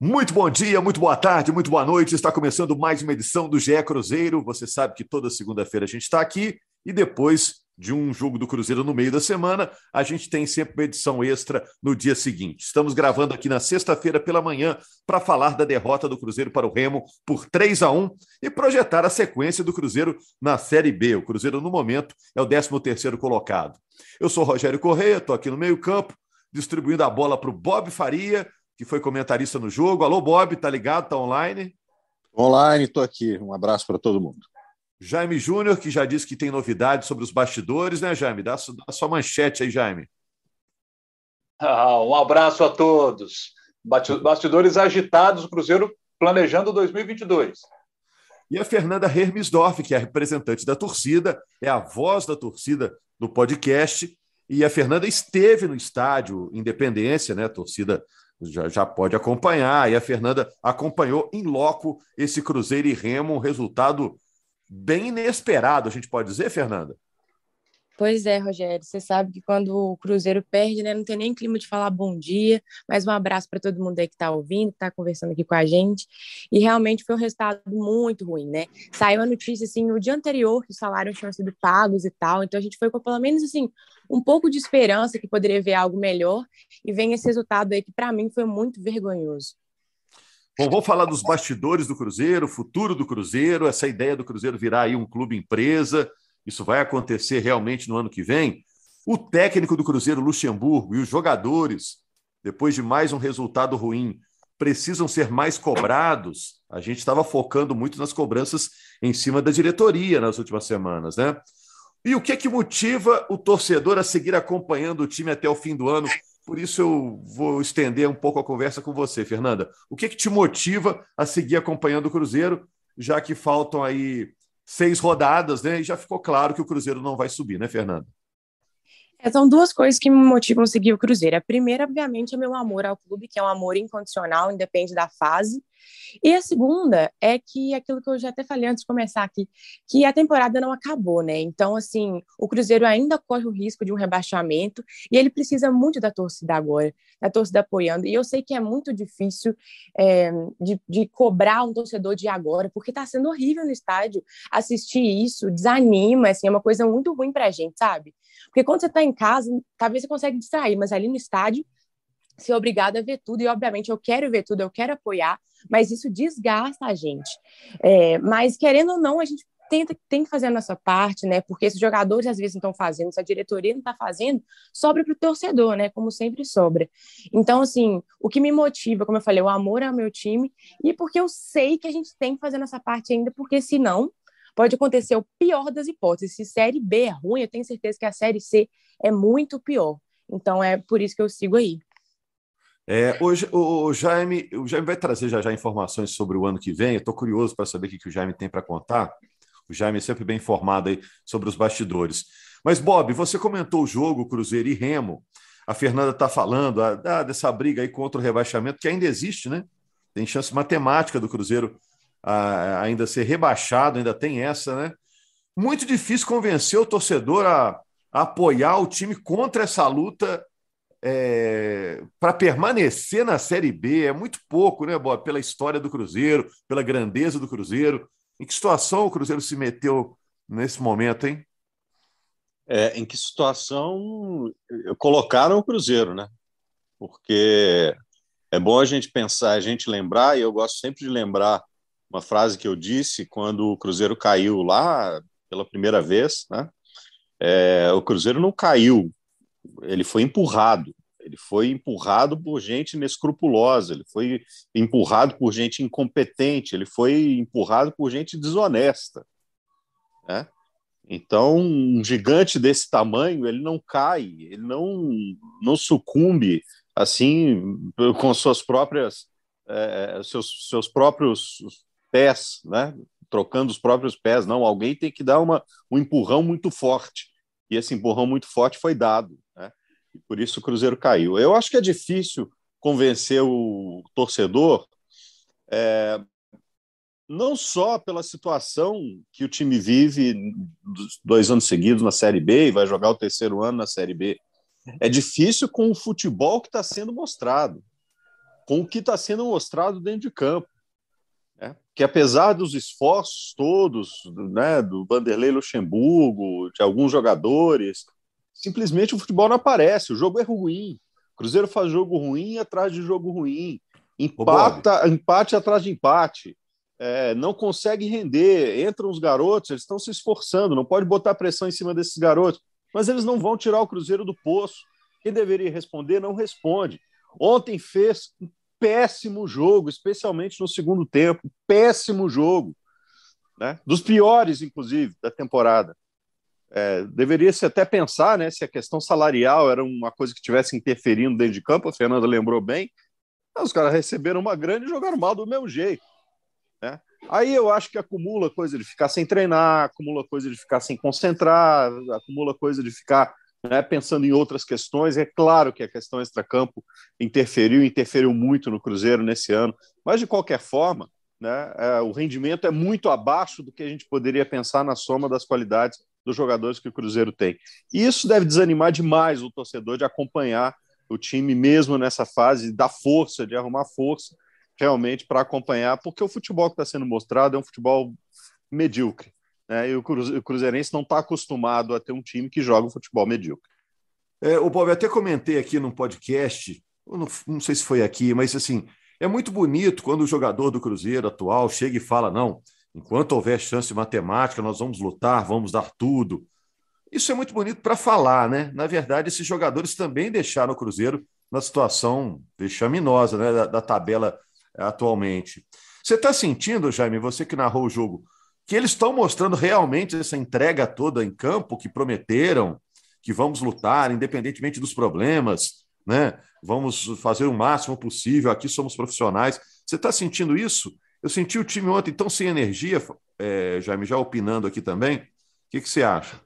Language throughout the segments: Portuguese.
Muito bom dia, muito boa tarde, muito boa noite. Está começando mais uma edição do GE Cruzeiro. Você sabe que toda segunda-feira a gente está aqui e depois de um jogo do Cruzeiro no meio da semana, a gente tem sempre uma edição extra no dia seguinte. Estamos gravando aqui na sexta-feira pela manhã para falar da derrota do Cruzeiro para o Remo por 3 a 1 e projetar a sequência do Cruzeiro na Série B. O Cruzeiro, no momento, é o 13º colocado. Eu sou Rogério Correia, estou aqui no meio-campo, distribuindo a bola para o Bob Faria, que foi comentarista no jogo. Alô, Bob, tá ligado? Tá online? Online, estou aqui. Um abraço para todo mundo. Jaime Júnior, que já disse que tem novidades sobre os bastidores, né, Jaime? Dá, a sua manchete aí, Jaime. Ah, um abraço a todos. Bastidores agitados, o Cruzeiro planejando 2022. E a Fernanda Hermesdorf, que é a representante da torcida, é a voz da torcida do podcast. E a Fernanda esteve no estádio Independência, né? A torcida já, já pode acompanhar. E a Fernanda acompanhou em loco esse Cruzeiro e Remo, um resultado bem inesperado, a gente pode dizer, Fernanda? Pois é, Rogério. Você sabe que quando o Cruzeiro perde, né, não tem nem clima de falar bom dia. Mas um abraço para todo mundo aí que está ouvindo, que está conversando aqui com a gente. E realmente foi um resultado muito ruim, né? Saiu a notícia assim no dia anterior que os salários tinham sido pagos e tal. Então a gente foi com pelo menos assim um pouco de esperança que poderia ver algo melhor. E vem esse resultado aí que para mim foi muito vergonhoso. Bom, vamos falar dos bastidores do Cruzeiro, futuro do Cruzeiro, essa ideia do Cruzeiro virar aí um clube empresa isso vai acontecer realmente no ano que vem, o técnico do Cruzeiro, Luxemburgo, e os jogadores, depois de mais um resultado ruim, precisam ser mais cobrados. A gente estava focando muito nas cobranças em cima da diretoria nas últimas semanas, né? E o que é que motiva o torcedor a seguir acompanhando o time até o fim do ano? Por isso eu vou estender um pouco a conversa com você, Fernanda. O que é que te motiva a seguir acompanhando o Cruzeiro, já que faltam aí seis rodadas, né? E já ficou claro que o Cruzeiro não vai subir, né, Fernando? É, são duas coisas que me motivam a seguir o Cruzeiro. A primeira, obviamente, é meu amor ao clube, que é um amor incondicional, independe da fase. E a segunda é que aquilo que eu já até falei antes de começar aqui, que a temporada não acabou, né? Então, assim, o Cruzeiro ainda corre o risco de um rebaixamento e ele precisa muito da torcida agora, da torcida apoiando. E eu sei que é muito difícil é, de, de, cobrar um torcedor de agora, porque tá sendo horrível no estádio assistir isso, desanima, assim, é uma coisa muito ruim pra gente, sabe? Porque quando você tá em casa, talvez você consegue distrair, mas ali no estádio ser obrigada a ver tudo, e obviamente eu quero ver tudo, eu quero apoiar, mas isso desgasta a gente. É, mas querendo ou não, a gente tenta, tem que fazer a nossa parte, né? Porque esses jogadores às vezes não estão fazendo, se a diretoria não está fazendo, sobra para o torcedor, né? Como sempre sobra. Então, assim, o que me motiva, como eu falei, o amor ao meu time, e porque eu sei que a gente tem que fazer nossa parte ainda, porque senão pode acontecer o pior das hipóteses. Se série B é ruim, eu tenho certeza que a série C é muito pior. Então é por isso que eu sigo aí. É, hoje, o, Jaime, o Jaime vai trazer já já informações sobre o ano que vem. Eu estou curioso para saber o que, que o Jaime tem para contar. O Jaime é sempre bem informado aí sobre os bastidores. Mas, Bob, você comentou o jogo Cruzeiro e Remo. A Fernanda está falando a, a, dessa briga aí contra o rebaixamento, que ainda existe, né? Tem chance matemática do Cruzeiro a, ainda ser rebaixado, ainda tem essa, né? Muito difícil convencer o torcedor a, a apoiar o time contra essa luta é, para permanecer na Série B é muito pouco, né, Bob? Pela história do Cruzeiro, pela grandeza do Cruzeiro. Em que situação o Cruzeiro se meteu nesse momento, hein? É, em que situação colocaram o Cruzeiro, né? Porque é bom a gente pensar, a gente lembrar, e eu gosto sempre de lembrar uma frase que eu disse quando o Cruzeiro caiu lá pela primeira vez, né? É, o Cruzeiro não caiu ele foi empurrado. Ele foi empurrado por gente inescrupulosa, ele foi empurrado por gente incompetente, ele foi empurrado por gente desonesta. Né? Então, um gigante desse tamanho, ele não cai, ele não, não sucumbe assim com suas próprias é, seus, seus próprios pés, né? trocando os próprios pés. Não, alguém tem que dar uma, um empurrão muito forte. E esse empurrão muito forte foi dado e por isso o Cruzeiro caiu. Eu acho que é difícil convencer o torcedor, é, não só pela situação que o time vive dois anos seguidos na Série B e vai jogar o terceiro ano na Série B. É difícil com o futebol que está sendo mostrado. com o que está sendo mostrado dentro de campo. Né? Que apesar dos esforços todos né, do Vanderlei Luxemburgo, de alguns jogadores, simplesmente o futebol não aparece, o jogo é ruim. O Cruzeiro faz jogo ruim atrás de jogo ruim, empata, empate atrás de empate. É, não consegue render, entram os garotos, eles estão se esforçando, não pode botar pressão em cima desses garotos, mas eles não vão tirar o Cruzeiro do poço. Quem deveria responder não responde. Ontem fez um péssimo jogo, especialmente no segundo tempo. Péssimo jogo. Né? Dos piores, inclusive, da temporada. É, deveria se até pensar né, se a questão salarial era uma coisa que tivesse interferindo dentro de campo. A Fernanda lembrou bem. Os caras receberam uma grande e jogaram mal do mesmo jeito. Né? Aí eu acho que acumula coisa de ficar sem treinar, acumula coisa de ficar sem concentrar, acumula coisa de ficar né, pensando em outras questões. É claro que a questão extracampo interferiu, interferiu muito no Cruzeiro nesse ano, mas de qualquer forma, né, é, o rendimento é muito abaixo do que a gente poderia pensar na soma das qualidades dos jogadores que o Cruzeiro tem. E isso deve desanimar demais o torcedor de acompanhar o time mesmo nessa fase, da força, de arrumar força realmente para acompanhar, porque o futebol que está sendo mostrado é um futebol medíocre. Né? E o, Cruzeirense não está acostumado a ter um time que joga um futebol medíocre. É, o Bob, eu até comentei aqui no podcast, não, não sei se foi aqui, mas assim, é muito bonito quando o jogador do Cruzeiro atual chega e fala: não, enquanto houver chance matemática, nós vamos lutar, vamos dar tudo. Isso é muito bonito para falar, né? Na verdade, esses jogadores também deixaram o Cruzeiro na situação vexaminosa né? da, da tabela atualmente. Você está sentindo, Jaime, você que narrou o jogo, que eles estão mostrando realmente essa entrega toda em campo que prometeram, que vamos lutar, independentemente dos problemas, né? Vamos fazer o máximo possível. Aqui somos profissionais. Você está sentindo isso? Eu senti o time ontem tão sem energia, é, Jaime, já opinando aqui também. O que, que você acha?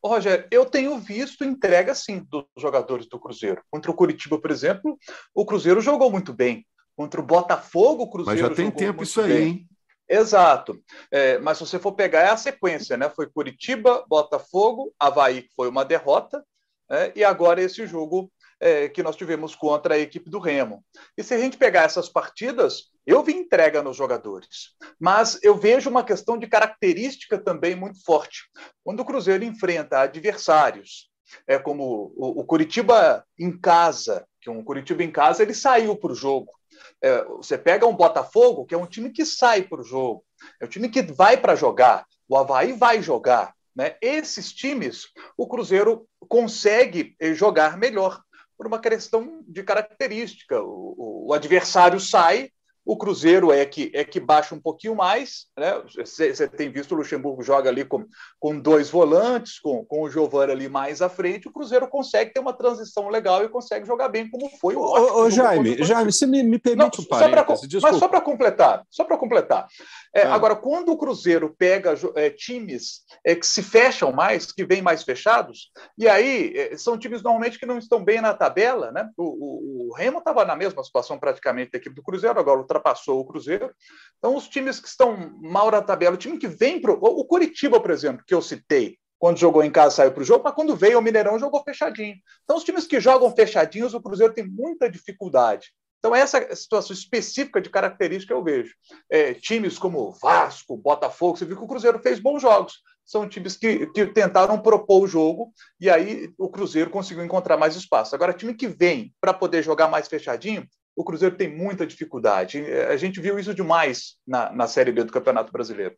Ô, Rogério, eu tenho visto entrega sim dos jogadores do Cruzeiro. Contra o Curitiba, por exemplo, o Cruzeiro jogou muito bem. Contra o Botafogo, o Cruzeiro. Mas já tem tempo isso aí, bem. hein? Exato. É, mas se você for pegar é a sequência, né? Foi Curitiba, Botafogo, Havaí, que foi uma derrota, né? e agora esse jogo é, que nós tivemos contra a equipe do Remo. E se a gente pegar essas partidas, eu vi entrega nos jogadores, mas eu vejo uma questão de característica também muito forte. Quando o Cruzeiro enfrenta adversários, é como o, o Curitiba em casa, que um Curitiba em casa ele saiu para o jogo, é, você pega um Botafogo, que é um time que sai para o jogo, é um time que vai para jogar, o Havaí vai jogar. Né? Esses times, o Cruzeiro consegue eh, jogar melhor por uma questão de característica. O, o, o adversário sai, o Cruzeiro é que, é que baixa um pouquinho mais. Né? Você tem visto o Luxemburgo joga ali com, com dois volantes, com, com o Giovanni ali mais à frente. O Cruzeiro consegue ter uma transição legal e consegue jogar bem, como foi o Ô, ô Jaime, Jaime, você me, me permite Não, um parêntese, Mas só para completar, só para completar. É, ah. Agora, quando o Cruzeiro pega é, times é, que se fecham mais, que vêm mais fechados, e aí é, são times normalmente que não estão bem na tabela, né? O, o, o Remo estava na mesma situação praticamente da equipe do Cruzeiro, agora o ultrapassou o Cruzeiro. Então, os times que estão mal na tabela, o time que vem para o Curitiba, por exemplo, que eu citei, quando jogou em casa saiu para o jogo, mas quando veio ao Mineirão jogou fechadinho. Então, os times que jogam fechadinhos, o Cruzeiro tem muita dificuldade. Então, essa situação específica de característica eu vejo. É, times como Vasco, Botafogo, você viu que o Cruzeiro fez bons jogos. São times que, que tentaram propor o jogo e aí o Cruzeiro conseguiu encontrar mais espaço. Agora, time que vem para poder jogar mais fechadinho, o Cruzeiro tem muita dificuldade. A gente viu isso demais na, na Série B do Campeonato Brasileiro.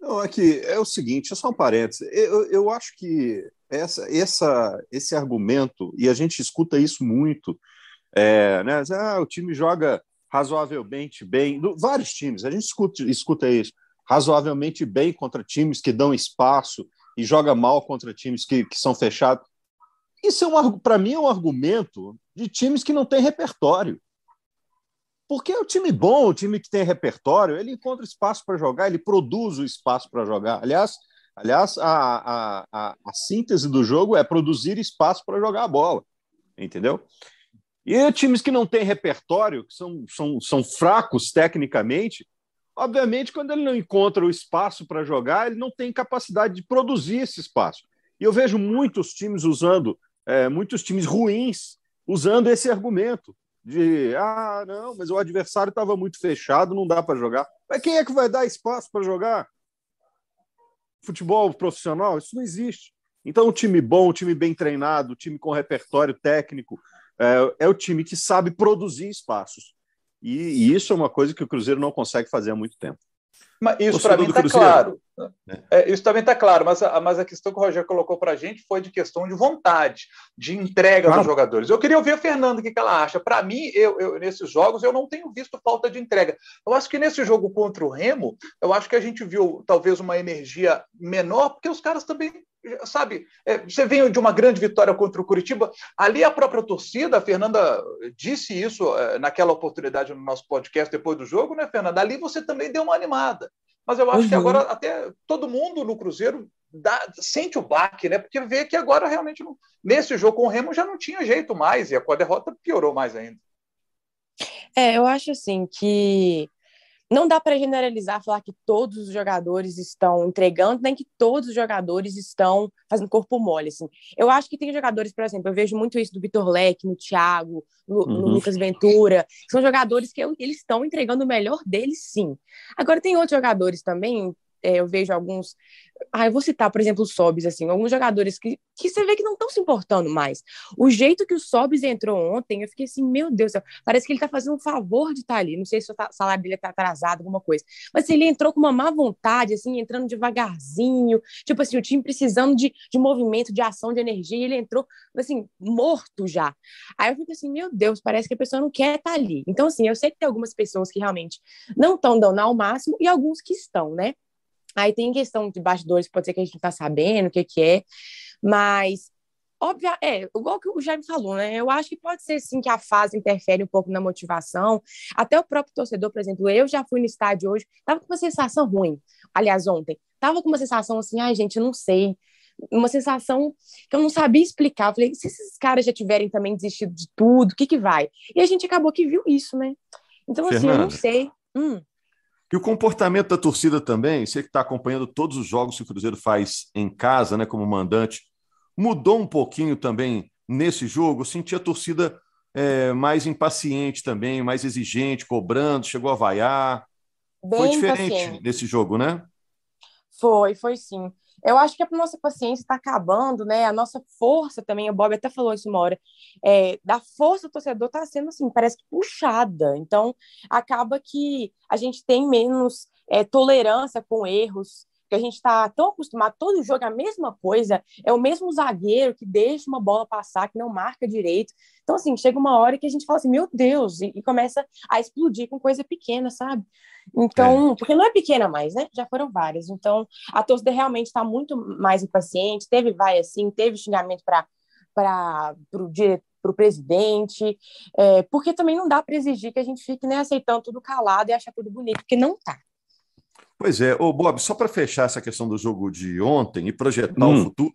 Não, é, é o seguinte, é só um parênteses. Eu, eu acho que essa, essa, esse argumento, e a gente escuta isso muito, é, né? Ah, o time joga razoavelmente bem, vários times, a gente escuta, escuta isso, razoavelmente bem contra times que dão espaço e joga mal contra times que, que são fechados. Isso é um, para mim é um argumento de times que não têm repertório. Porque é o time bom, o time que tem repertório, ele encontra espaço para jogar, ele produz o espaço para jogar. Aliás, aliás a, a, a, a, síntese do jogo é produzir espaço para jogar a bola, entendeu? E times que não têm repertório, que são, são, são fracos tecnicamente, obviamente, quando ele não encontra o espaço para jogar, ele não tem capacidade de produzir esse espaço. E eu vejo muitos times usando, é, muitos times ruins usando esse argumento de ah, não, mas o adversário estava muito fechado, não dá para jogar. Mas quem é que vai dar espaço para jogar? Futebol profissional, isso não existe. Então, um time bom, um time bem treinado, um time com repertório técnico, é, é o time que sabe produzir espaços. E, e isso é uma coisa que o Cruzeiro não consegue fazer há muito tempo. Mas isso para mim está claro. É, isso também está claro, mas a, mas a questão que o Rogério colocou para a gente foi de questão de vontade, de entrega claro. dos jogadores. Eu queria ouvir a Fernanda o que, que ela acha. Para mim, eu, eu, nesses jogos, eu não tenho visto falta de entrega. Eu acho que nesse jogo contra o Remo, eu acho que a gente viu talvez uma energia menor, porque os caras também sabe, é, você vem de uma grande vitória contra o Curitiba, ali a própria torcida, a Fernanda disse isso é, naquela oportunidade no nosso podcast depois do jogo, né, Fernanda? Ali você também deu uma animada. Mas eu acho uhum. que agora até todo mundo no Cruzeiro dá, sente o baque, né? Porque vê que agora realmente não, nesse jogo com o Remo já não tinha jeito mais e a, a derrota piorou mais ainda. É, eu acho assim que não dá para generalizar, falar que todos os jogadores estão entregando, nem que todos os jogadores estão fazendo corpo mole. Assim. Eu acho que tem jogadores, por exemplo, eu vejo muito isso do Vitor Leque, no Thiago, no, uhum. no Lucas Ventura, são jogadores que eu, eles estão entregando o melhor deles, sim. Agora, tem outros jogadores também, é, eu vejo alguns. Ah, eu vou citar, por exemplo, o Sobis, assim, alguns jogadores que, que você vê que não estão se importando mais. O jeito que o Sobis entrou ontem, eu fiquei assim, meu Deus, parece que ele está fazendo um favor de estar tá ali. Não sei se o salário dele está atrasado, alguma coisa. Mas ele entrou com uma má vontade, assim, entrando devagarzinho, tipo assim, o time precisando de, de movimento, de ação, de energia, e ele entrou, assim, morto já. Aí eu fico assim, meu Deus, parece que a pessoa não quer estar tá ali. Então, assim, eu sei que tem algumas pessoas que realmente não estão dando ao máximo e alguns que estão, né? Aí tem questão de bastidores, pode ser que a gente não está sabendo o que, que é, mas óbvio, é, igual que o Jaime falou, né? Eu acho que pode ser sim que a fase interfere um pouco na motivação. Até o próprio torcedor, por exemplo, eu já fui no estádio hoje, tava com uma sensação ruim. Aliás, ontem, tava com uma sensação assim, ai, gente, eu não sei. Uma sensação que eu não sabia explicar. Eu falei, se esses caras já tiverem também desistido de tudo, o que que vai? E a gente acabou que viu isso, né? Então, assim, eu não sei. Hum. E o comportamento da torcida também, você que está acompanhando todos os jogos que o Cruzeiro faz em casa, né, como mandante, mudou um pouquinho também nesse jogo. Eu senti a torcida é, mais impaciente também, mais exigente, cobrando, chegou a vaiar. Bem foi diferente impaciente. nesse jogo, né? Foi, foi sim. Eu acho que a nossa paciência está acabando, né? A nossa força também, o Bob até falou isso uma hora, é, da força do torcedor está sendo assim, parece que puxada. Então, acaba que a gente tem menos é, tolerância com erros, que a gente está tão acostumado, todo jogo é a mesma coisa, é o mesmo zagueiro que deixa uma bola passar, que não marca direito. Então, assim, chega uma hora que a gente fala assim, meu Deus, e, e começa a explodir com coisa pequena, sabe? Então, é. porque não é pequena mais, né? Já foram várias. Então, a torcida realmente está muito mais impaciente, teve vai assim, teve xingamento para o diretor para o presidente, é, porque também não dá para exigir que a gente fique né, aceitando tudo calado e achar tudo bonito, porque não tá. Pois é, ô Bob, só para fechar essa questão do jogo de ontem e projetar hum. o futuro,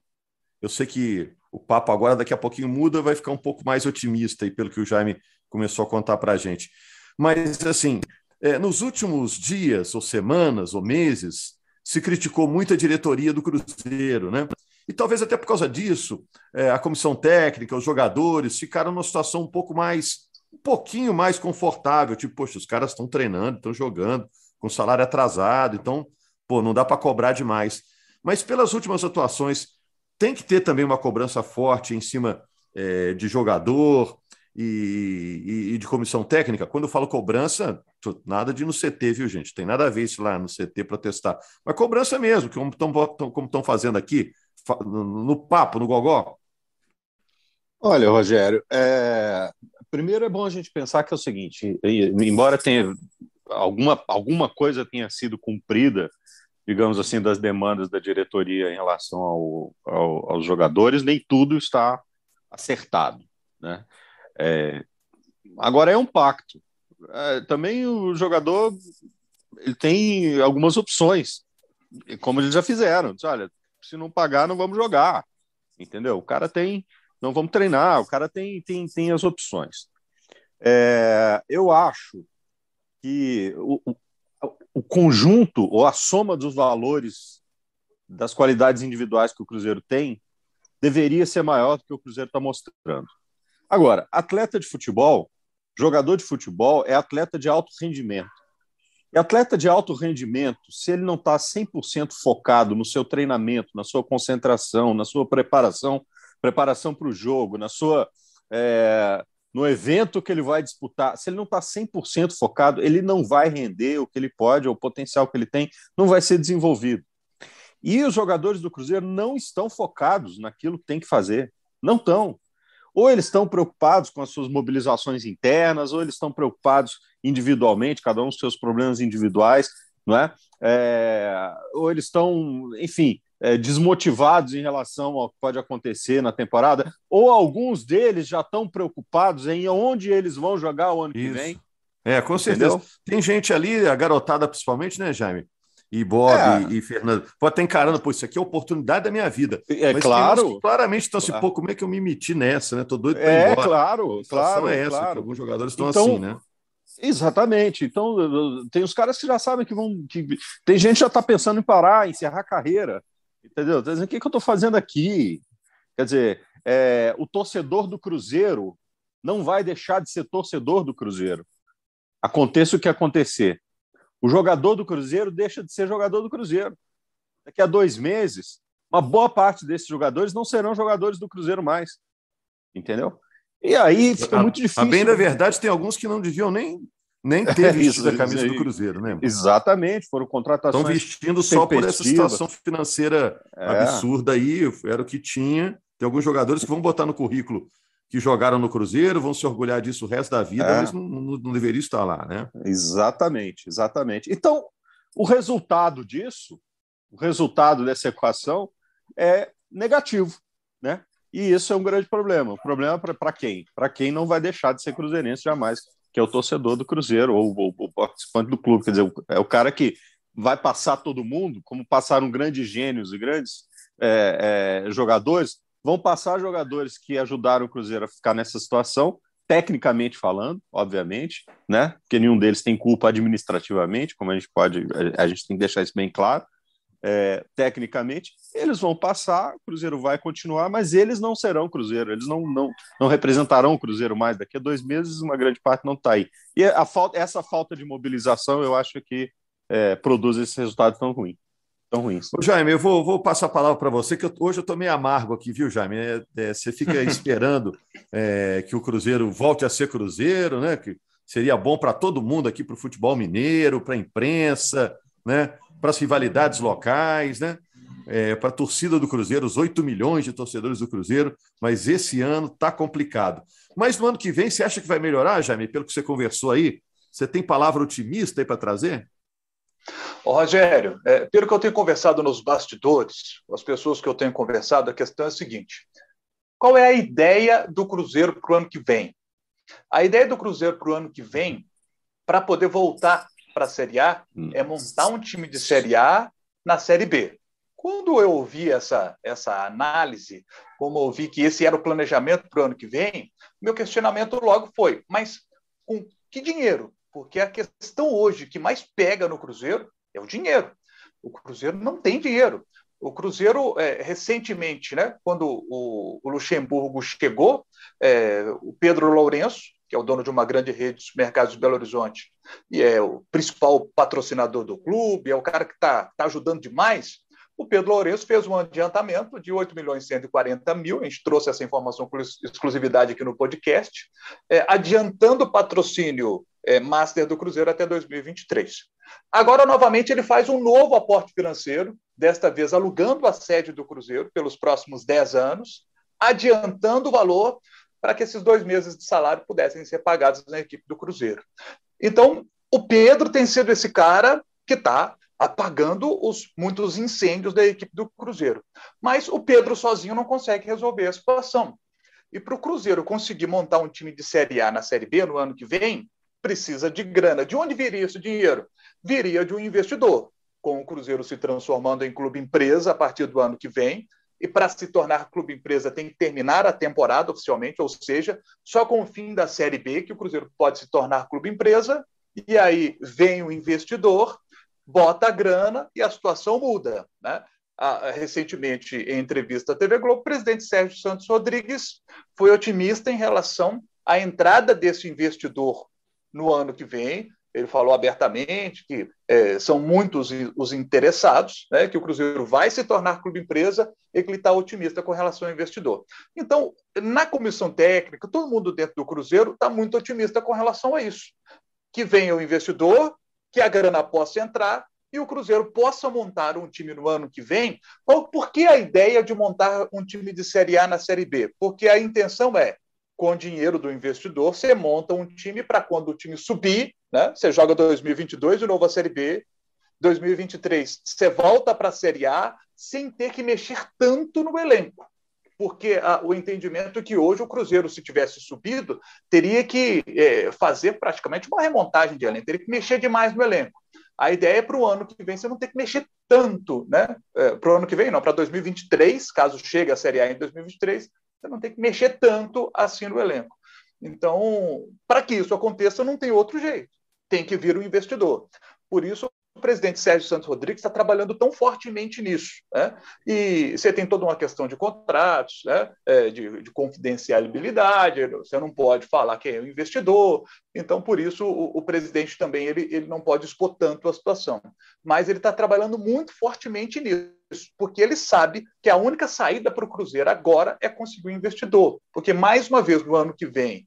eu sei que o papo agora daqui a pouquinho muda, vai ficar um pouco mais otimista aí, pelo que o Jaime começou a contar para a gente. Mas, assim, é, nos últimos dias, ou semanas, ou meses, se criticou muito a diretoria do Cruzeiro, né? E talvez até por causa disso, é, a comissão técnica, os jogadores ficaram numa situação um pouco mais, um pouquinho mais confortável, tipo, poxa, os caras estão treinando, estão jogando, com salário atrasado, então, pô, não dá para cobrar demais. Mas pelas últimas atuações, tem que ter também uma cobrança forte em cima é, de jogador e, e, de comissão técnica. Quando eu falo cobrança, nada de no CT, viu, gente? Tem nada a ver isso lá no CT para testar. Mas cobrança mesmo, como estão como estão fazendo aqui, no papo, no gogó. Olha, Rogério, é... primeiro é bom a gente pensar que é o seguinte: embora tenha alguma, alguma coisa tenha sido cumprida, digamos assim, das demandas da diretoria em relação ao, ao, aos jogadores, nem tudo está acertado. Né? É, agora é um pacto. É, também o jogador ele tem algumas opções, como eles já fizeram. Diz, Olha, se não pagar, não vamos jogar. Entendeu? O cara tem, não vamos treinar, o cara tem, tem, tem as opções. É, eu acho que o, o conjunto ou a soma dos valores das qualidades individuais que o Cruzeiro tem deveria ser maior do que o Cruzeiro está mostrando. Agora, atleta de futebol jogador de futebol é atleta de alto rendimento. E atleta de alto rendimento, se ele não está 100% focado no seu treinamento, na sua concentração, na sua preparação, preparação para o jogo, na sua é, no evento que ele vai disputar, se ele não está 100% focado, ele não vai render o que ele pode, ou o potencial que ele tem, não vai ser desenvolvido. E os jogadores do Cruzeiro não estão focados naquilo que tem que fazer. Não estão. Ou eles estão preocupados com as suas mobilizações internas, ou eles estão preocupados individualmente, cada um com seus problemas individuais, não é? é ou eles estão, enfim, é, desmotivados em relação ao que pode acontecer na temporada, ou alguns deles já estão preocupados em onde eles vão jogar o ano Isso. que vem. É, com certeza. Entendeu? Tem gente ali, a garotada principalmente, né, Jaime? E Bob é. e, Fernando. Pode estar encarando, pô, isso aqui é a oportunidade da minha vida. É Mas claro. claramente estão assim, pô, como é que eu me meti nessa, né? Tô doido para é, embora. Claro, claro. é essa, claro. alguns jogadores estão então, assim, né? Exatamente. Então, tem os caras que já sabem que vão. Que, tem gente que já está pensando em parar, encerrar a carreira. Entendeu? O que, que eu estou fazendo aqui? Quer dizer, é, o torcedor do Cruzeiro não vai deixar de ser torcedor do Cruzeiro. Aconteça o que acontecer. O jogador do Cruzeiro deixa de ser jogador do Cruzeiro. Daqui a dois meses, uma boa parte desses jogadores não serão jogadores do Cruzeiro mais. Entendeu? E aí fica a, muito difícil. A bem da verdade, tem alguns que não deviam nem nem ter vestido a camisa do Cruzeiro, né? Exatamente, foram contratações. Estão vestindo só por essa situação financeira é. absurda aí, era o que tinha. Tem alguns jogadores que vão botar no currículo que jogaram no Cruzeiro, vão se orgulhar disso o resto da vida, é. mas não, não, não, deveria estar lá, né? Exatamente, exatamente. Então, o resultado disso, o resultado dessa equação é negativo, né? E isso é um grande problema. O problema para quem? Para quem não vai deixar de ser cruzeirense jamais que é o torcedor do Cruzeiro ou, o participante do clube. Quer dizer, é o cara que vai passar todo mundo, como passaram grandes gênios e grandes é, é, jogadores, vão passar jogadores que ajudaram o Cruzeiro a ficar nessa situação, tecnicamente falando, obviamente, né? Porque nenhum deles tem culpa administrativamente, como a gente pode, a gente tem que deixar isso bem claro é, tecnicamente, eles vão passar, o Cruzeiro vai continuar, mas eles não serão Cruzeiro, eles não, não, não representarão o Cruzeiro mais. Daqui a dois meses, uma grande parte não está aí. E a falta, essa falta de mobilização, eu acho que é, produz esse resultado tão ruim. Tão ruins. Ô, Jaime, eu vou, vou passar a palavra para você, que eu, hoje eu estou meio amargo aqui, viu, Jaime? É, é, você fica esperando é, que o Cruzeiro volte a ser Cruzeiro, né? Que seria bom para todo mundo aqui, para o futebol mineiro, para a imprensa, né? Para as rivalidades locais, né? É, para a torcida do Cruzeiro, os 8 milhões de torcedores do Cruzeiro, mas esse ano está complicado. Mas no ano que vem, você acha que vai melhorar, Jaime? Pelo que você conversou aí, você tem palavra otimista aí para trazer? Ô, Rogério, é, pelo que eu tenho conversado nos bastidores, as pessoas que eu tenho conversado, a questão é a seguinte: qual é a ideia do Cruzeiro para o ano que vem? A ideia do Cruzeiro para o ano que vem, para poder voltar para a Série A hum. é montar um time de Série A na Série B. Quando eu ouvi essa, essa análise, como eu vi que esse era o planejamento para o ano que vem, meu questionamento logo foi: mas com que dinheiro? Porque a questão hoje que mais pega no Cruzeiro é o dinheiro. O Cruzeiro não tem dinheiro. O Cruzeiro, é, recentemente, né, quando o, o Luxemburgo chegou, é, o Pedro Lourenço, que é o dono de uma grande rede de supermercados de Belo Horizonte, e é o principal patrocinador do clube, é o cara que está tá ajudando demais. O Pedro Lourenço fez um adiantamento de 8 milhões e 140 mil, a gente trouxe essa informação com exclusividade aqui no podcast, é, adiantando o patrocínio é, Master do Cruzeiro até 2023. Agora, novamente, ele faz um novo aporte financeiro, desta vez alugando a sede do Cruzeiro pelos próximos 10 anos, adiantando o valor para que esses dois meses de salário pudessem ser pagados na equipe do Cruzeiro. Então, o Pedro tem sido esse cara que está apagando os muitos incêndios da equipe do Cruzeiro. Mas o Pedro sozinho não consegue resolver a situação. E para o Cruzeiro conseguir montar um time de Série A na Série B no ano que vem, precisa de grana. De onde viria esse dinheiro? Viria de um investidor, com o Cruzeiro se transformando em clube empresa a partir do ano que vem, e para se tornar clube empresa tem que terminar a temporada oficialmente, ou seja, só com o fim da Série B que o Cruzeiro pode se tornar clube empresa, e aí vem o investidor, bota a grana e a situação muda. Né? recentemente, em entrevista à TV Globo, o presidente Sérgio Santos Rodrigues foi otimista em relação a entrada desse investidor no ano que vem. Ele falou abertamente que é, são muitos os interessados, né, que o Cruzeiro vai se tornar clube empresa e que ele está otimista com relação ao investidor. Então, na comissão técnica, todo mundo dentro do Cruzeiro está muito otimista com relação a isso. Que venha o investidor, que a grana possa entrar e o Cruzeiro possa montar um time no ano que vem. Por que a ideia de montar um time de Série A na Série B? Porque a intenção é, com o dinheiro do investidor, você monta um time para quando o time subir, né? você joga 2022 de novo a Série B, 2023 você volta para a Série A sem ter que mexer tanto no elenco. Porque a, o entendimento é que hoje o Cruzeiro, se tivesse subido, teria que é, fazer praticamente uma remontagem de elenco, teria que mexer demais no elenco. A ideia é para o ano que vem você não ter que mexer tanto, né? É, para o ano que vem, não, para 2023, caso chegue a Série A em 2023, você não tem que mexer tanto assim no elenco. Então, para que isso aconteça, não tem outro jeito. Tem que vir o um investidor. Por isso, o presidente Sérgio Santos Rodrigues está trabalhando tão fortemente nisso. Né? E você tem toda uma questão de contratos, né? É, de, de, confidencialidade, você não pode falar quem é o investidor. Então, por isso, o, o presidente também ele, ele não pode expor tanto a situação. Mas ele está trabalhando muito fortemente nisso, porque ele sabe que a única saída para o Cruzeiro agora é conseguir um investidor. Porque, mais uma vez, no ano que vem,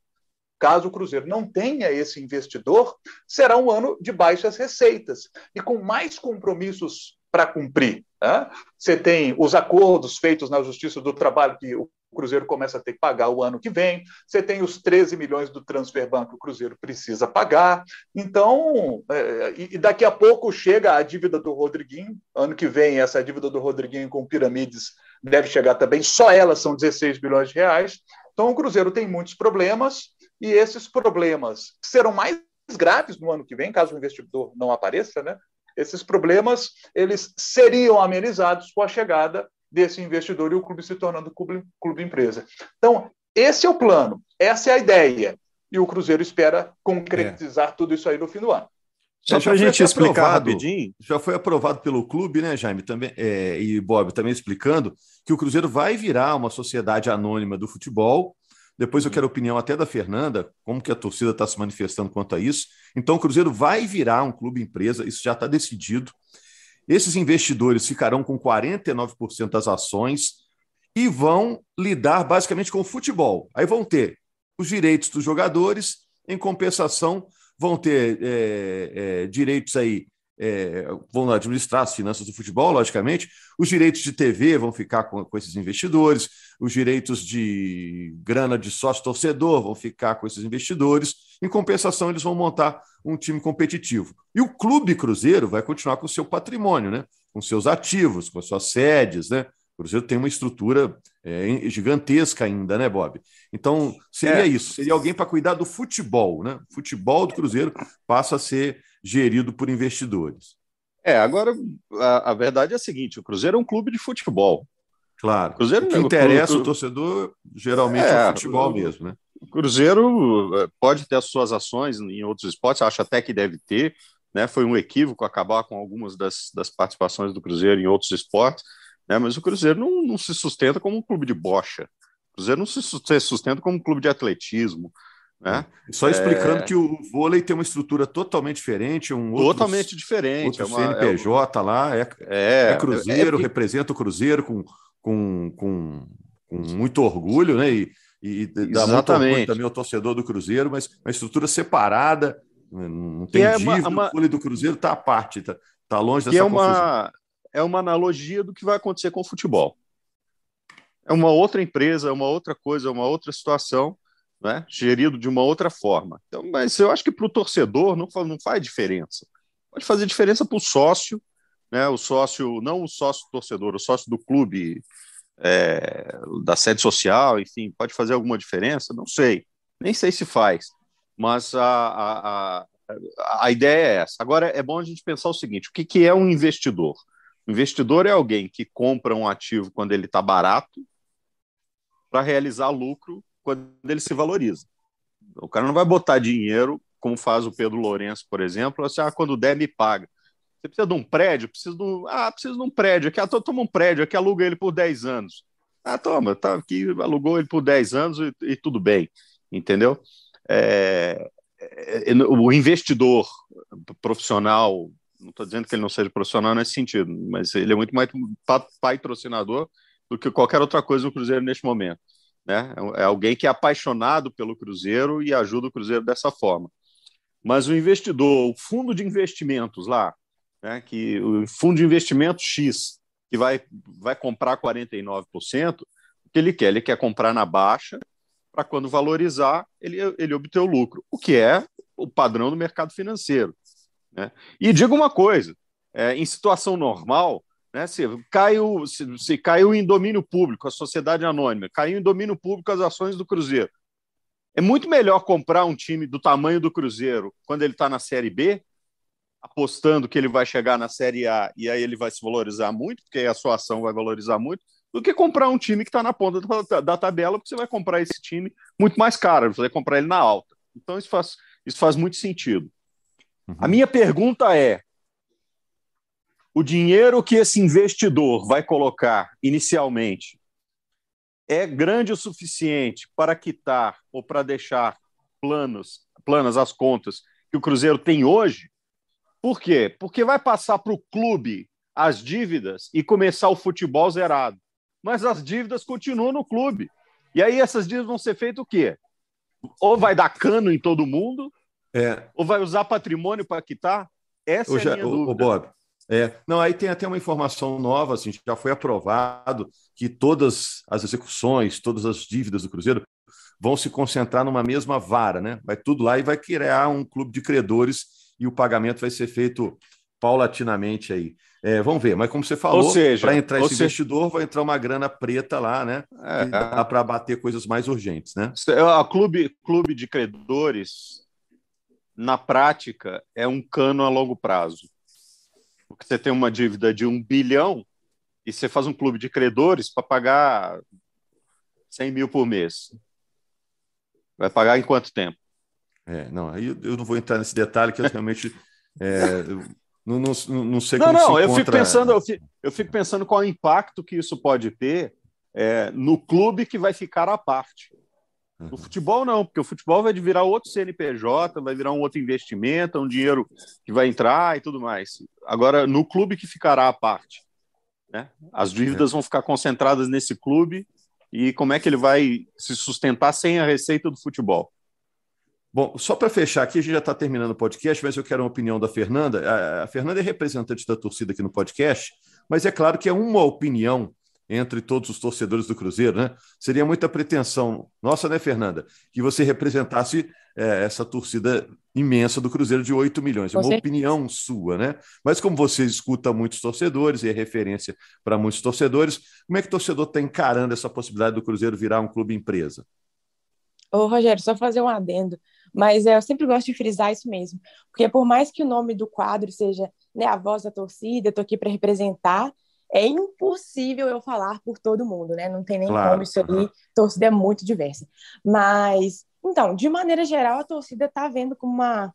Caso o Cruzeiro não tenha esse investidor, será um ano de baixas receitas e com mais compromissos para cumprir. Né? Você tem os acordos feitos na Justiça do Trabalho que o Cruzeiro começa a ter que pagar o ano que vem. Você tem os 13 milhões do transfer banco que o Cruzeiro precisa pagar. Então, é, e daqui a pouco chega a dívida do Rodriguinho. Ano que vem, essa dívida do Rodriguinho com piramides deve chegar também. Só elas são 16 bilhões de reais. Então, o Cruzeiro tem muitos problemas e esses problemas serão mais graves no ano que vem, caso o investidor não apareça, né? Esses problemas eles seriam amenizados com a chegada desse investidor e o clube se tornando clube, clube empresa. Então, esse é o plano, essa é a ideia. E o Cruzeiro espera concretizar é. tudo isso aí no fim do ano. Só para a gente explicar rapidinho. Já foi aprovado pelo clube, né, Jaime? Também, é, e Bob também explicando que o Cruzeiro vai virar uma sociedade anônima do futebol depois eu quero a opinião até da Fernanda, como que a torcida está se manifestando quanto a isso. Então, o Cruzeiro vai virar um clube empresa, isso já está decidido. Esses investidores ficarão com 49% das ações e vão lidar basicamente com o futebol. Aí vão ter os direitos dos jogadores, em compensação, vão ter é, é, direitos aí é, vão administrar as finanças do futebol, logicamente. Os direitos de TV vão ficar com, com esses investidores, os direitos de grana de sócio-torcedor vão ficar com esses investidores. Em compensação, eles vão montar um time competitivo. E o Clube Cruzeiro vai continuar com o seu patrimônio, né? com seus ativos, com as suas sedes, né? O Cruzeiro tem uma estrutura é, gigantesca ainda, né, Bob? Então, seria é. isso. Seria alguém para cuidar do futebol, né? O futebol do Cruzeiro passa a ser gerido por investidores. É, agora a, a, verdade é a seguinte: o Cruzeiro é um clube de futebol. Claro. O, Cruzeiro, o que interessa o, o torcedor geralmente é, é o futebol o, mesmo, né? O Cruzeiro é, pode ter as suas ações em outros esportes, acho até que deve ter. Né? Foi um equívoco acabar com algumas das, das participações do Cruzeiro em outros esportes, né? mas o Cruzeiro não, não se sustenta como um clube de bocha. O Cruzeiro não se sustenta como um clube de atletismo. Né? Só explicando é... que o vôlei tem uma estrutura totalmente diferente, um outro, totalmente diferente, outro é uma, CNPJ é lá, é, é, é Cruzeiro, é representa o Cruzeiro com, com, com, com muito orgulho, né? E, e dá muito orgulho também ao torcedor do Cruzeiro, mas uma estrutura separada, não tem é dívida, uma, o vôlei do Cruzeiro está à parte, está tá longe dessa é uma, confusão. É uma analogia do que vai acontecer com o futebol. É uma outra empresa, é uma outra coisa, é uma outra situação né? gerido de uma outra forma. Então, mas eu acho que para o torcedor não, não faz diferença. Pode fazer diferença para o sócio, né? o sócio, não o sócio torcedor, o sócio do clube, é, da sede social, enfim, pode fazer alguma diferença? Não sei, nem sei se faz, mas a, a, a, a ideia é essa. Agora, é bom a gente pensar o seguinte: o que, que é um investidor? Investidor é alguém que compra um ativo quando ele está barato para realizar lucro quando ele se valoriza. O cara não vai botar dinheiro, como faz o Pedro Lourenço, por exemplo, assim, ah, quando der, me paga. Você precisa de um prédio? Precisa de um, ah, preciso de um prédio. Aqui, ah, toma um prédio, aqui aluga ele por 10 anos. Ah, toma, tá aqui, alugou ele por 10 anos e, e tudo bem. entendeu? É, é, é o investidor profissional, não estou dizendo que ele não seja profissional nesse sentido, mas ele é muito mais patrocinador do que qualquer outra coisa no Cruzeiro neste momento. Né? É alguém que é apaixonado pelo Cruzeiro e ajuda o Cruzeiro dessa forma. Mas o investidor, o fundo de investimentos lá, né, que o fundo de investimento X, que vai, vai comprar 49%, o que ele quer? Ele quer comprar na baixa para quando valorizar, ele, ele obter o lucro, o que é o padrão do mercado financeiro. Né? E digo uma coisa: é, em situação normal, né, se, caiu, se, se caiu em domínio público a sociedade anônima, caiu em domínio público as ações do Cruzeiro. É muito melhor comprar um time do tamanho do Cruzeiro quando ele está na Série B, apostando que ele vai chegar na Série A e aí ele vai se valorizar muito, porque a sua ação vai valorizar muito, do que comprar um time que está na ponta da, tabela, porque você vai comprar esse time muito mais caro, você vai comprar ele na alta. Então isso faz, isso faz muito sentido. Uhum. A minha pergunta é: o dinheiro que esse investidor vai colocar inicialmente é grande o suficiente para quitar ou para deixar planos, planas as contas que o Cruzeiro tem hoje? Por quê? Porque vai passar para o clube as dívidas e começar o futebol zerado mas as dívidas continuam no clube. E aí essas dívidas vão ser feitas o quê? Ou vai dar cano em todo mundo, é. ou vai usar patrimônio para quitar? Essa é a minha o, dúvida. O Bob, é, não, aí tem até uma informação nova, assim, já foi aprovado que todas as execuções, todas as dívidas do Cruzeiro vão se concentrar numa mesma vara, né? Vai tudo lá e vai criar um clube de credores e o pagamento vai ser feito paulatinamente aí. É, vamos ver, mas como você falou, para entrar esse seja... investidor, vai entrar uma grana preta lá, né? É, dá para bater coisas mais urgentes, né? A clube, clube de credores, na prática, é um cano a longo prazo. Porque você tem uma dívida de um bilhão e você faz um clube de credores para pagar 100 mil por mês. Vai pagar em quanto tempo? É, não, aí eu não vou entrar nesse detalhe que eu realmente é, não, não, não sei como Não, não, eu fico pensando, eu fico, eu fico, pensando qual é o impacto que isso pode ter é, no clube que vai ficar à parte. No futebol, não, porque o futebol vai virar outro CNPJ, vai virar um outro investimento, um dinheiro que vai entrar e tudo mais. Agora, no clube que ficará à parte, né? as dívidas é. vão ficar concentradas nesse clube e como é que ele vai se sustentar sem a receita do futebol? Bom, só para fechar aqui, a gente já está terminando o podcast, mas eu quero uma opinião da Fernanda. A Fernanda é representante da torcida aqui no podcast, mas é claro que é uma opinião entre todos os torcedores do Cruzeiro, né? Seria muita pretensão nossa, né, Fernanda, que você representasse é, essa torcida imensa do Cruzeiro de 8 milhões. É uma opinião sua, né? Mas como você escuta muitos torcedores e é referência para muitos torcedores, como é que o torcedor está encarando essa possibilidade do Cruzeiro virar um clube empresa? Ô, Rogério, só fazer um adendo. Mas é, eu sempre gosto de frisar isso mesmo, porque por mais que o nome do quadro seja né, a voz da torcida, estou aqui para representar, é impossível eu falar por todo mundo, né? Não tem nem claro. como isso aí, torcida é muito diversa. Mas, então, de maneira geral, a torcida está vendo como uma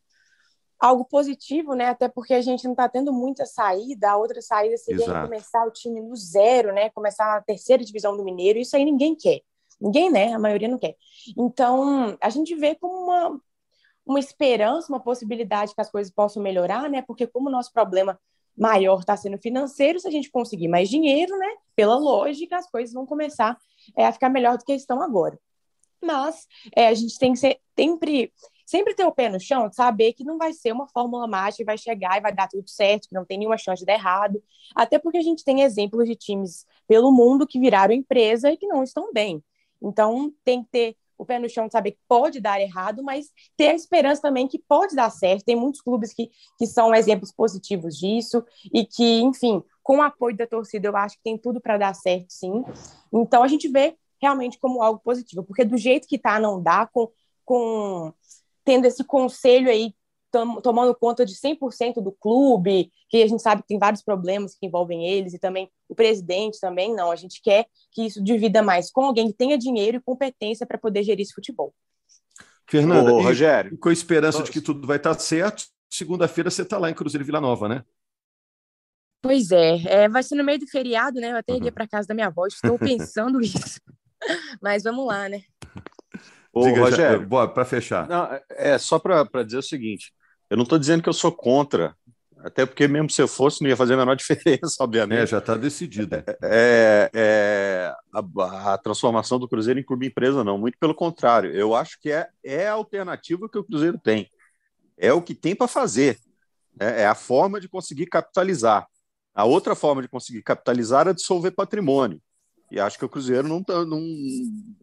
algo positivo, né? Até porque a gente não está tendo muita saída. A outra saída seria começar o time no zero, né? Começar a terceira divisão do Mineiro. Isso aí ninguém quer. Ninguém, né? A maioria não quer. Então, a gente vê como uma, uma esperança, uma possibilidade que as coisas possam melhorar, né? Porque como o nosso problema maior está sendo financeiro, se a gente conseguir mais dinheiro, né? Pela lógica, as coisas vão começar é, a ficar melhor do que estão agora. Mas é, a gente tem que ser, sempre, sempre ter o pé no chão, saber que não vai ser uma fórmula mágica que vai chegar e vai dar tudo certo, que não tem nenhuma chance de dar errado. Até porque a gente tem exemplos de times pelo mundo que viraram empresa e que não estão bem. Então, tem que ter o pé no chão de saber que pode dar errado, mas ter a esperança também que pode dar certo. Tem muitos clubes que, que são exemplos positivos disso e que, enfim, com o apoio da torcida, eu acho que tem tudo para dar certo, sim. Então a gente vê realmente como algo positivo, porque do jeito que tá, não dá, com, com tendo esse conselho aí tom, tomando conta de 100% do clube, que a gente sabe que tem vários problemas que envolvem eles, e também o presidente também, não. A gente quer que isso divida mais com alguém que tenha dinheiro e competência para poder gerir esse futebol. Fernanda, Ô, Rogério, e com a esperança de que tudo vai estar certo, segunda-feira você está lá em Cruzeiro Vila Nova, né? Pois é, é, vai ser no meio do feriado, né? Eu até uhum. para casa da minha avó, estou pensando isso. Mas vamos lá, né? Ô, Diga, Rogério, para fechar. Não, é só para dizer o seguinte: eu não estou dizendo que eu sou contra, até porque, mesmo se eu fosse, não ia fazer a menor diferença, obviamente. É, já está decidido. É, é, é a, a, transformação do Cruzeiro em clube empresa, não. Muito pelo contrário. Eu acho que é, é a alternativa que o Cruzeiro tem. É o que tem para fazer. É, é a forma de conseguir capitalizar. A outra forma de conseguir capitalizar é dissolver patrimônio. E acho que o Cruzeiro não, tá, não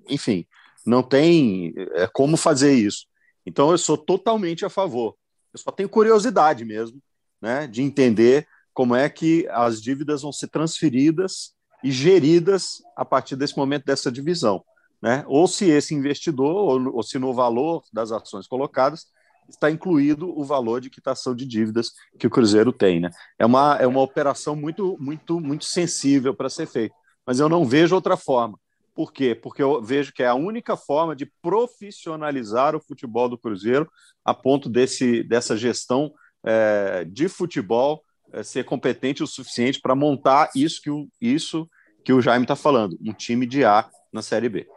enfim, não tem é, como fazer isso. Então eu sou totalmente a favor. Eu só tenho curiosidade mesmo, né, de entender como é que as dívidas vão ser transferidas e geridas a partir desse momento dessa divisão, né? Ou se esse investidor ou, ou se no valor das ações colocadas está incluído o valor de quitação de dívidas que o Cruzeiro tem, né? É uma é uma operação muito muito muito sensível para ser feita, mas eu não vejo outra forma. Por quê? Porque eu vejo que é a única forma de profissionalizar o futebol do Cruzeiro a ponto desse, dessa gestão é, de futebol é, ser competente o suficiente para montar isso que o, isso que o Jaime está falando, um time de A na Série B.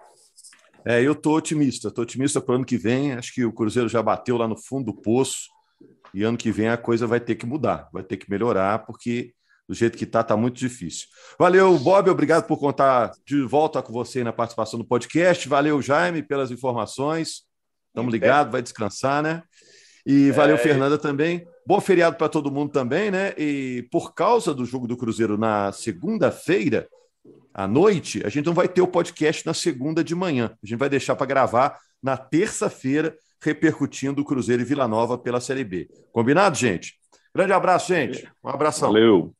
É, eu estou otimista, estou otimista para o ano que vem. Acho que o Cruzeiro já bateu lá no fundo do poço e ano que vem a coisa vai ter que mudar, vai ter que melhorar, porque do jeito que está, está muito difícil. Valeu, Bob, obrigado por contar de volta com você na participação do podcast. Valeu, Jaime, pelas informações. Estamos ligados, vai descansar, né? E valeu, é... Fernanda, também. Bom feriado para todo mundo também, né? E por causa do jogo do Cruzeiro na segunda-feira, à noite, a gente não vai ter o podcast na segunda de manhã. A gente vai deixar para gravar na terça-feira, repercutindo o Cruzeiro e Vila Nova pela Série B. Combinado, gente? Grande abraço, gente. Um abração. Valeu.